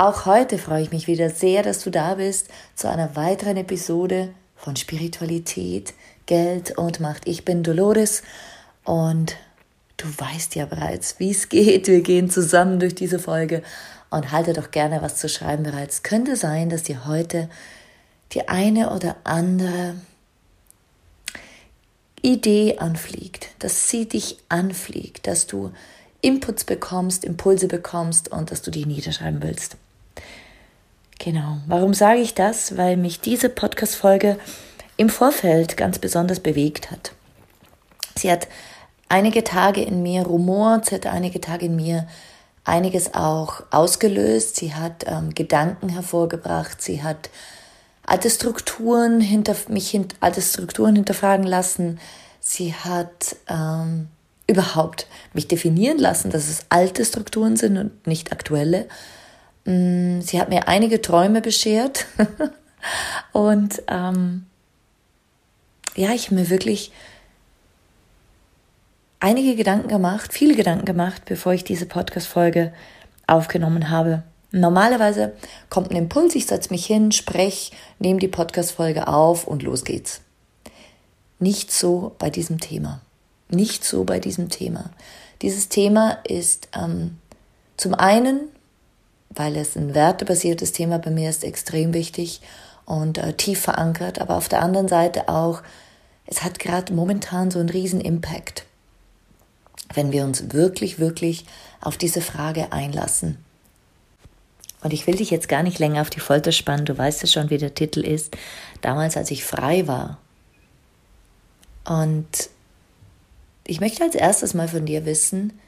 Auch heute freue ich mich wieder sehr, dass du da bist zu einer weiteren Episode von Spiritualität, Geld und Macht. Ich bin Dolores und du weißt ja bereits, wie es geht. Wir gehen zusammen durch diese Folge und halte doch gerne was zu schreiben bereits. Könnte sein, dass dir heute die eine oder andere Idee anfliegt, dass sie dich anfliegt, dass du Inputs bekommst, Impulse bekommst und dass du die niederschreiben willst. Genau. Warum sage ich das? Weil mich diese Podcast-Folge im Vorfeld ganz besonders bewegt hat. Sie hat einige Tage in mir rumort, sie hat einige Tage in mir einiges auch ausgelöst. Sie hat ähm, Gedanken hervorgebracht. Sie hat alte Strukturen hinter mich hint, alte Strukturen hinterfragen lassen. Sie hat ähm, überhaupt mich definieren lassen, dass es alte Strukturen sind und nicht aktuelle. Mm, sie hat mir einige Träume beschert und ähm, ja, ich habe mir wirklich einige Gedanken gemacht, viele Gedanken gemacht, bevor ich diese Podcast-Folge aufgenommen habe. Normalerweise kommt ein Impuls, ich setze mich hin, spreche, nehme die Podcast-Folge auf und los geht's. Nicht so bei diesem Thema. Nicht so bei diesem Thema. Dieses Thema ist ähm, zum einen weil es ein wertebasiertes Thema bei mir ist, extrem wichtig und äh, tief verankert. Aber auf der anderen Seite auch, es hat gerade momentan so einen riesen Impact, wenn wir uns wirklich, wirklich auf diese Frage einlassen. Und ich will dich jetzt gar nicht länger auf die Folter spannen, du weißt ja schon, wie der Titel ist. Damals, als ich frei war. Und ich möchte als erstes mal von dir wissen,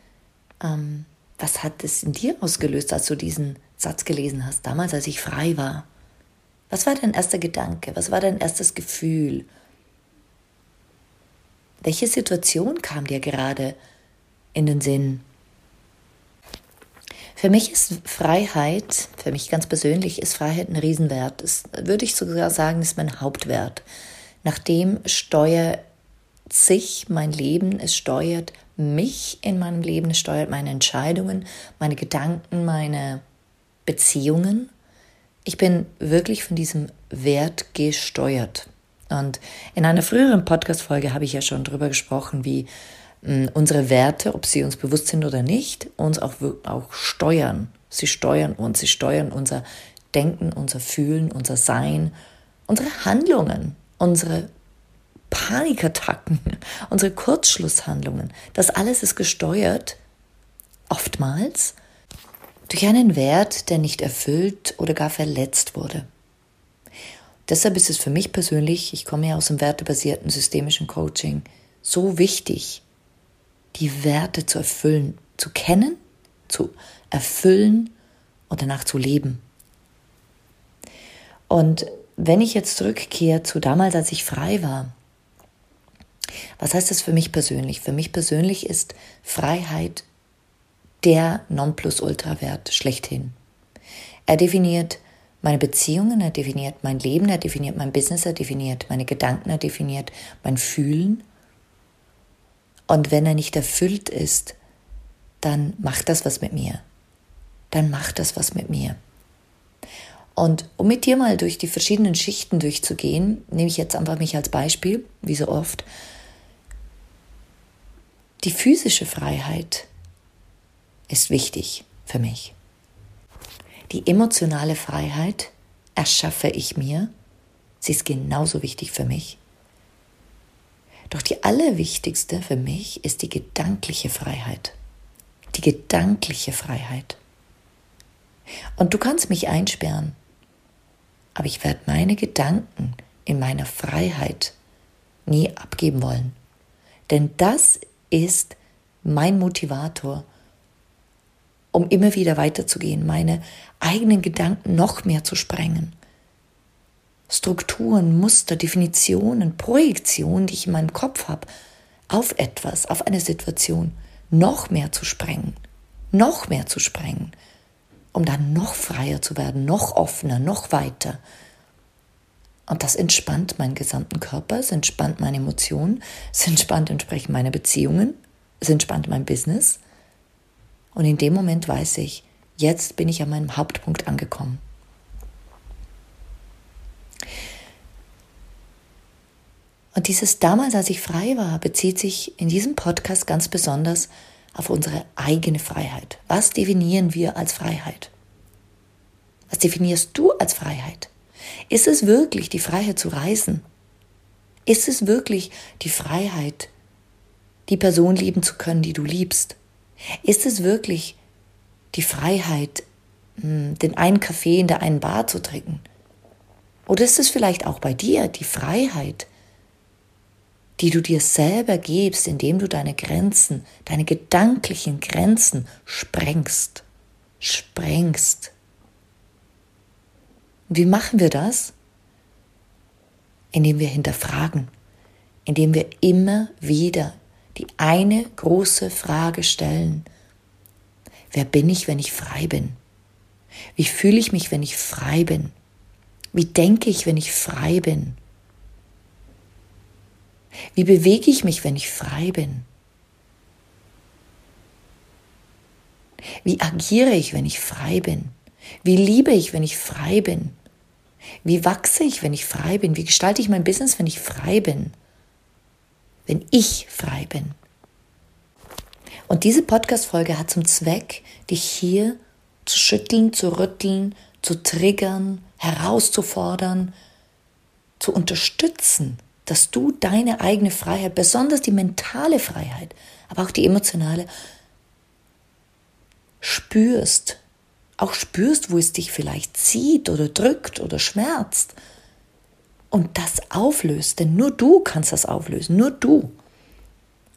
ähm, was hat es in dir ausgelöst, als du diesen Satz gelesen hast, damals, als ich frei war? Was war dein erster Gedanke? Was war dein erstes Gefühl? Welche Situation kam dir gerade in den Sinn? Für mich ist Freiheit, für mich ganz persönlich, ist Freiheit ein Riesenwert. Das würde ich sogar sagen, ist mein Hauptwert. Nachdem steuert sich mein Leben, es steuert mich in meinem Leben, es steuert meine Entscheidungen, meine Gedanken, meine Beziehungen. Ich bin wirklich von diesem Wert gesteuert. Und in einer früheren Podcast-Folge habe ich ja schon darüber gesprochen, wie hm, unsere Werte, ob sie uns bewusst sind oder nicht, uns auch, auch steuern. Sie steuern uns, sie steuern unser Denken, unser Fühlen, unser Sein, unsere Handlungen, unsere Panikattacken, unsere Kurzschlusshandlungen, das alles ist gesteuert, oftmals, durch einen Wert, der nicht erfüllt oder gar verletzt wurde. Deshalb ist es für mich persönlich, ich komme ja aus dem wertebasierten systemischen Coaching, so wichtig, die Werte zu erfüllen, zu kennen, zu erfüllen und danach zu leben. Und wenn ich jetzt zurückkehre zu damals, als ich frei war, was heißt das für mich persönlich? Für mich persönlich ist Freiheit der Nonplusultra-Wert schlechthin. Er definiert meine Beziehungen, er definiert mein Leben, er definiert mein Business, er definiert meine Gedanken, er definiert mein Fühlen. Und wenn er nicht erfüllt ist, dann macht das was mit mir. Dann macht das was mit mir. Und um mit dir mal durch die verschiedenen Schichten durchzugehen, nehme ich jetzt einfach mich als Beispiel, wie so oft, die physische Freiheit ist wichtig für mich. Die emotionale Freiheit erschaffe ich mir. Sie ist genauso wichtig für mich. Doch die allerwichtigste für mich ist die gedankliche Freiheit. Die gedankliche Freiheit. Und du kannst mich einsperren, aber ich werde meine Gedanken in meiner Freiheit nie abgeben wollen. Denn das ist mein Motivator, um immer wieder weiterzugehen, meine eigenen Gedanken noch mehr zu sprengen. Strukturen, Muster, Definitionen, Projektionen, die ich in meinem Kopf habe, auf etwas, auf eine Situation, noch mehr zu sprengen, noch mehr zu sprengen, um dann noch freier zu werden, noch offener, noch weiter. Und das entspannt meinen gesamten Körper, es entspannt meine Emotionen, es entspannt entsprechend meine Beziehungen, es entspannt mein Business. Und in dem Moment weiß ich, jetzt bin ich an meinem Hauptpunkt angekommen. Und dieses damals, als ich frei war, bezieht sich in diesem Podcast ganz besonders auf unsere eigene Freiheit. Was definieren wir als Freiheit? Was definierst du als Freiheit? Ist es wirklich die Freiheit zu reisen? Ist es wirklich die Freiheit, die Person lieben zu können, die du liebst? Ist es wirklich die Freiheit, hm, den einen Kaffee in der einen Bar zu trinken? Oder ist es vielleicht auch bei dir die Freiheit, die du dir selber gibst, indem du deine Grenzen, deine gedanklichen Grenzen sprengst. Sprengst. Und wie machen wir das? Indem wir hinterfragen, indem wir immer wieder die eine große Frage stellen. Wer bin ich, wenn ich frei bin? Wie fühle ich mich, wenn ich frei bin? Wie denke ich, wenn ich frei bin? Wie bewege ich mich, wenn ich frei bin? Wie agiere ich, wenn ich frei bin? Wie liebe ich, wenn ich frei bin? Wie wachse ich, wenn ich frei bin? Wie gestalte ich mein Business, wenn ich frei bin? Wenn ich frei bin. Und diese Podcast-Folge hat zum Zweck, dich hier zu schütteln, zu rütteln, zu triggern, herauszufordern, zu unterstützen, dass du deine eigene Freiheit, besonders die mentale Freiheit, aber auch die emotionale, spürst. Auch spürst, wo es dich vielleicht zieht oder drückt oder schmerzt. Und das auflöst, denn nur du kannst das auflösen, nur du.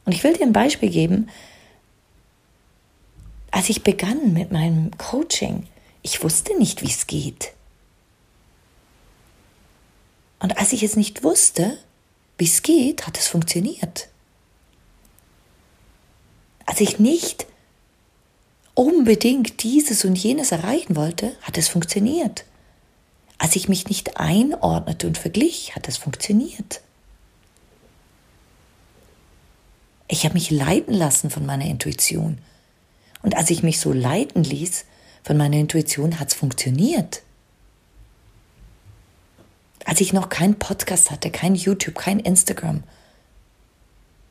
Und ich will dir ein Beispiel geben. Als ich begann mit meinem Coaching, ich wusste nicht, wie es geht. Und als ich es nicht wusste, wie es geht, hat es funktioniert. Als ich nicht unbedingt dieses und jenes erreichen wollte, hat es funktioniert. Als ich mich nicht einordnete und verglich, hat es funktioniert. Ich habe mich leiten lassen von meiner Intuition. Und als ich mich so leiten ließ von meiner Intuition, hat es funktioniert. Als ich noch keinen Podcast hatte, kein YouTube, kein Instagram.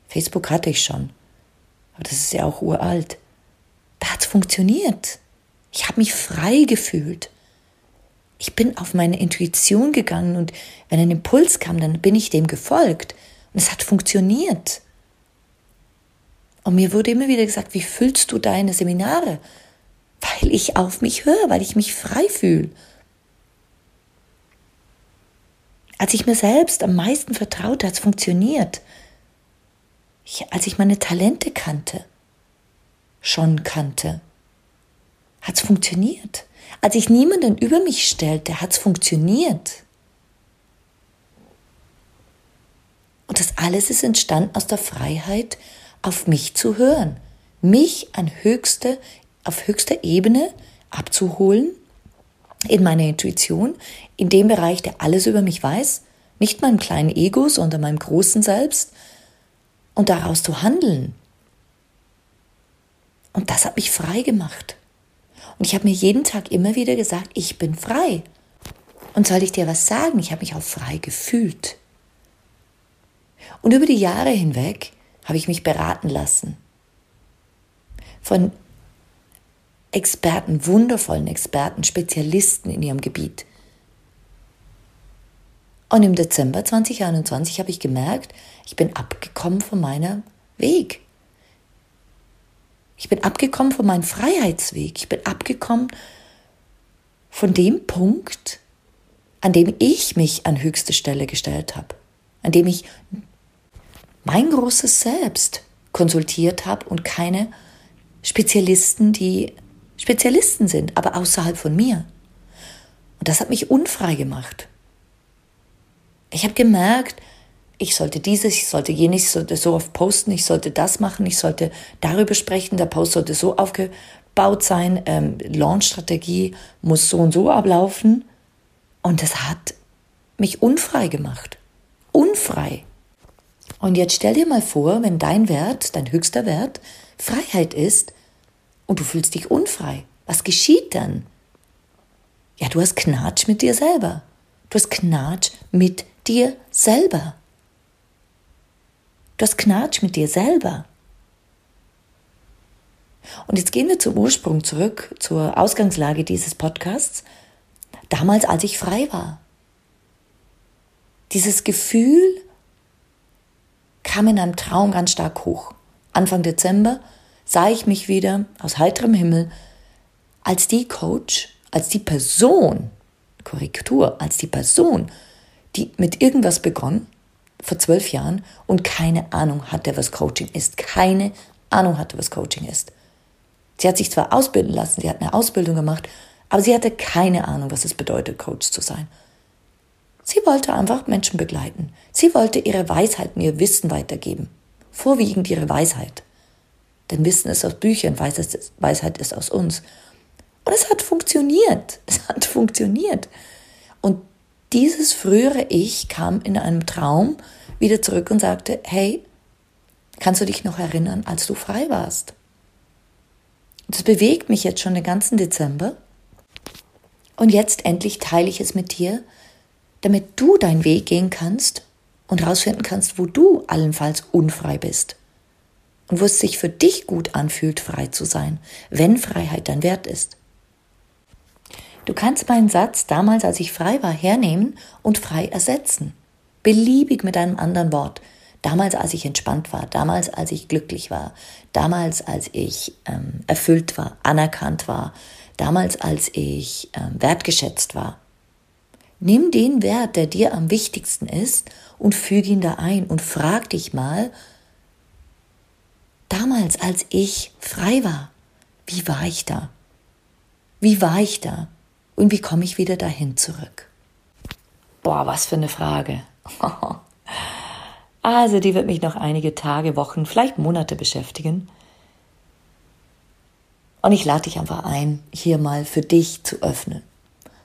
Facebook hatte ich schon. Aber das ist ja auch uralt. Da hat es funktioniert. Ich habe mich frei gefühlt. Ich bin auf meine Intuition gegangen und wenn ein Impuls kam, dann bin ich dem gefolgt. Und es hat funktioniert. Und mir wurde immer wieder gesagt, wie füllst du deine Seminare? Weil ich auf mich höre, weil ich mich frei fühle. Als ich mir selbst am meisten vertraute, hat es funktioniert. Ich, als ich meine Talente kannte, schon kannte, hat es funktioniert. Als ich niemanden über mich stellte, hat es funktioniert. Und das alles ist entstanden aus der Freiheit, auf mich zu hören, mich an höchste, auf höchster Ebene abzuholen in meiner Intuition, in dem Bereich, der alles über mich weiß, nicht meinem kleinen Ego, sondern meinem großen Selbst, und daraus zu handeln. Und das hat mich frei gemacht. Und ich habe mir jeden Tag immer wieder gesagt, ich bin frei. Und soll ich dir was sagen? Ich habe mich auch frei gefühlt. Und über die Jahre hinweg habe ich mich beraten lassen. Von Experten, wundervollen Experten, Spezialisten in ihrem Gebiet. Und im Dezember 2021 habe ich gemerkt, ich bin abgekommen von meiner Weg. Ich bin abgekommen von meinem Freiheitsweg. Ich bin abgekommen von dem Punkt, an dem ich mich an höchste Stelle gestellt habe, an dem ich mein großes Selbst konsultiert habe und keine Spezialisten, die Spezialisten sind, aber außerhalb von mir. Und das hat mich unfrei gemacht. Ich habe gemerkt, ich sollte dieses, ich sollte jenes, ich sollte so oft posten, ich sollte das machen, ich sollte darüber sprechen, der Post sollte so aufgebaut sein, ähm, Launch-Strategie muss so und so ablaufen. Und das hat mich unfrei gemacht. Unfrei. Und jetzt stell dir mal vor, wenn dein Wert, dein höchster Wert, Freiheit ist und du fühlst dich unfrei. Was geschieht dann? Ja, du hast Knatsch mit dir selber. Du hast Knatsch mit dir selber. Du hast Knatsch mit dir selber. Und jetzt gehen wir zum Ursprung zurück, zur Ausgangslage dieses Podcasts. Damals, als ich frei war. Dieses Gefühl kam in einem Traum ganz stark hoch. Anfang Dezember sah ich mich wieder aus heiterem Himmel als die Coach, als die Person, Korrektur, als die Person, die mit irgendwas begonnen, vor zwölf Jahren, und keine Ahnung hatte, was Coaching ist. Keine Ahnung hatte, was Coaching ist. Sie hat sich zwar ausbilden lassen, sie hat eine Ausbildung gemacht, aber sie hatte keine Ahnung, was es bedeutet, Coach zu sein. Sie wollte einfach Menschen begleiten. Sie wollte ihre Weisheiten, ihr Wissen weitergeben. Vorwiegend ihre Weisheit. Denn Wissen ist aus Büchern, Weisheit ist aus uns. Und es hat funktioniert. Es hat funktioniert. Und dieses frühere Ich kam in einem Traum wieder zurück und sagte, hey, kannst du dich noch erinnern, als du frei warst? Das bewegt mich jetzt schon den ganzen Dezember. Und jetzt endlich teile ich es mit dir, damit du deinen Weg gehen kannst und herausfinden kannst, wo du allenfalls unfrei bist. Und wo es sich für dich gut anfühlt, frei zu sein, wenn Freiheit dein Wert ist. Du kannst meinen Satz damals, als ich frei war, hernehmen und frei ersetzen. Beliebig mit einem anderen Wort. Damals, als ich entspannt war, damals, als ich glücklich war, damals, als ich ähm, erfüllt war, anerkannt war, damals, als ich ähm, wertgeschätzt war. Nimm den Wert, der dir am wichtigsten ist, und füge ihn da ein und frag dich mal, damals, als ich frei war, wie war ich da? Wie war ich da? Und wie komme ich wieder dahin zurück? Boah, was für eine Frage. Also, die wird mich noch einige Tage, Wochen, vielleicht Monate beschäftigen. Und ich lade dich einfach ein, hier mal für dich zu öffnen.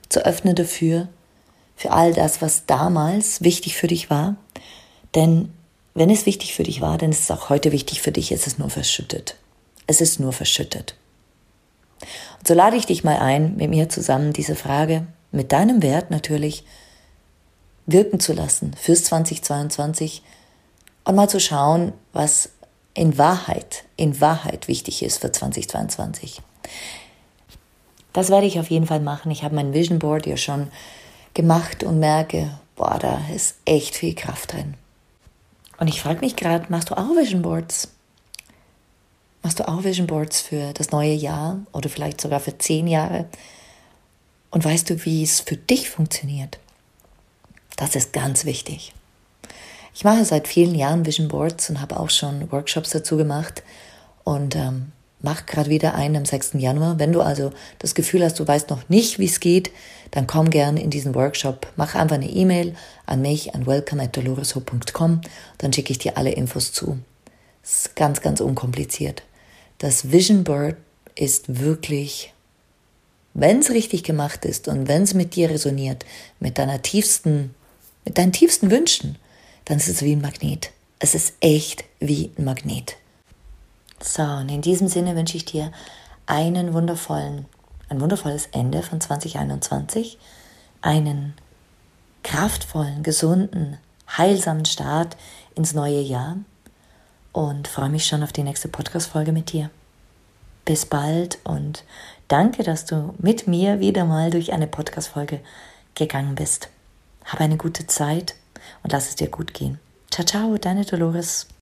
Zu öffnen dafür, für all das, was damals wichtig für dich war. Denn wenn es wichtig für dich war, dann ist es auch heute wichtig für dich. Es ist nur verschüttet. Es ist nur verschüttet. Und so lade ich dich mal ein, mit mir zusammen diese Frage mit deinem Wert natürlich wirken zu lassen fürs 2022 und mal zu schauen, was in Wahrheit, in Wahrheit wichtig ist für 2022. Das werde ich auf jeden Fall machen. Ich habe mein Vision Board ja schon gemacht und merke, boah, da ist echt viel Kraft drin. Und ich frage mich gerade, machst du auch Vision Boards? Machst du auch Vision Boards für das neue Jahr oder vielleicht sogar für zehn Jahre? Und weißt du, wie es für dich funktioniert? Das ist ganz wichtig. Ich mache seit vielen Jahren Vision Boards und habe auch schon Workshops dazu gemacht und ähm, mache gerade wieder einen am 6. Januar. Wenn du also das Gefühl hast, du weißt noch nicht, wie es geht, dann komm gerne in diesen Workshop. Mach einfach eine E-Mail an mich an welcome@doloreshope.com, dann schicke ich dir alle Infos zu. Das ist ganz, ganz unkompliziert. Das Vision Board ist wirklich, wenn es richtig gemacht ist und wenn es mit dir resoniert, mit deiner tiefsten, mit deinen tiefsten Wünschen, dann ist es wie ein Magnet. Es ist echt wie ein Magnet. So, und in diesem Sinne wünsche ich dir einen wundervollen, ein wundervolles Ende von 2021, einen kraftvollen, gesunden, heilsamen Start ins neue Jahr und freue mich schon auf die nächste Podcast-Folge mit dir. Bis bald und danke, dass du mit mir wieder mal durch eine Podcast-Folge gegangen bist. Hab eine gute Zeit und lass es dir gut gehen. Ciao, ciao, deine Dolores.